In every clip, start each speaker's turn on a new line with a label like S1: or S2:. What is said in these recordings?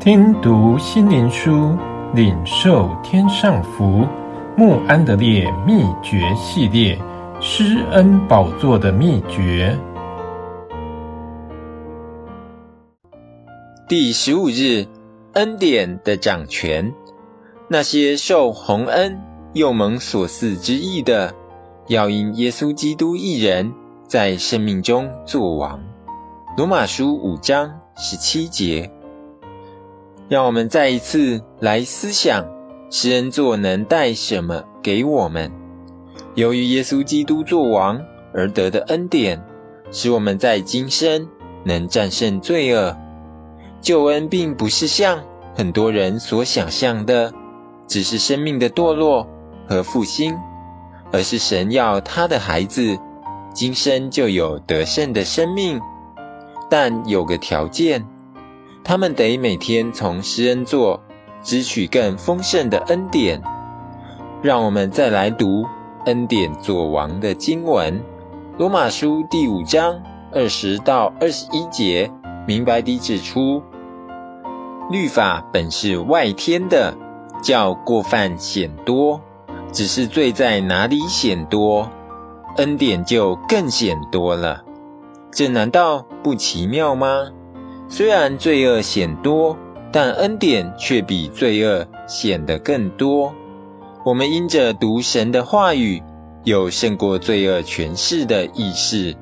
S1: 听读心灵书，领受天上福。穆安德烈秘诀系列：施恩宝座的秘诀。
S2: 第十五日，恩典的掌权。那些受洪恩又蒙所赐之意的，要因耶稣基督一人在生命中作王。罗马书五章十七节。让我们再一次来思想，施恩座能带什么给我们？由于耶稣基督作王而得的恩典，使我们在今生能战胜罪恶。救恩并不是像很多人所想象的，只是生命的堕落和复兴，而是神要他的孩子今生就有得胜的生命，但有个条件。他们得每天从施恩座支取更丰盛的恩典。让我们再来读恩典作王的经文，《罗马书》第五章二十到二十一节，明白地指出：律法本是外天的，叫过犯显多；只是罪在哪里显多，恩典就更显多了。这难道不奇妙吗？虽然罪恶显多，但恩典却比罪恶显得更多。我们因着读神的话语，有胜过罪恶权势的意识。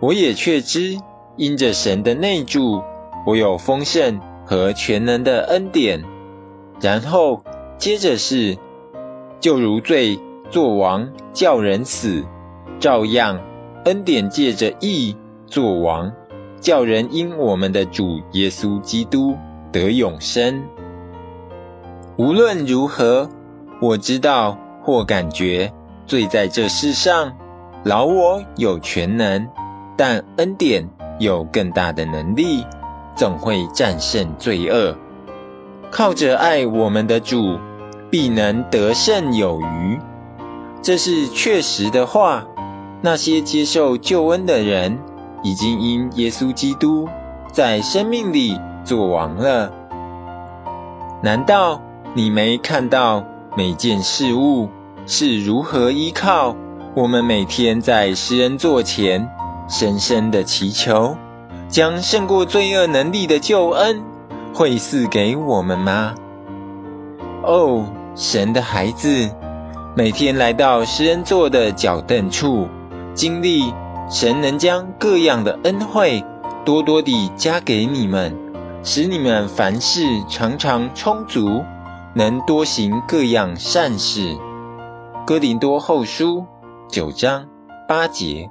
S2: 我也确知，因着神的内住，我有丰盛和全能的恩典。然后接着是，就如罪作王叫人死，照样恩典借着义作王。叫人因我们的主耶稣基督得永生。无论如何，我知道或感觉罪在这世上，老我有全能，但恩典有更大的能力，总会战胜罪恶。靠着爱我们的主，必能得胜有余。这是确实的话。那些接受救恩的人，已经因耶稣基督在生命里作王了。难道你没看到每件事物是如何依靠我们每天在施恩座前深深的祈求，将胜过罪恶能力的救恩惠赐给我们吗？哦，神的孩子，每天来到施恩座的脚凳处，经历。神能将各样的恩惠多多地加给你们，使你们凡事常常充足，能多行各样善事。哥林多后书九章八节。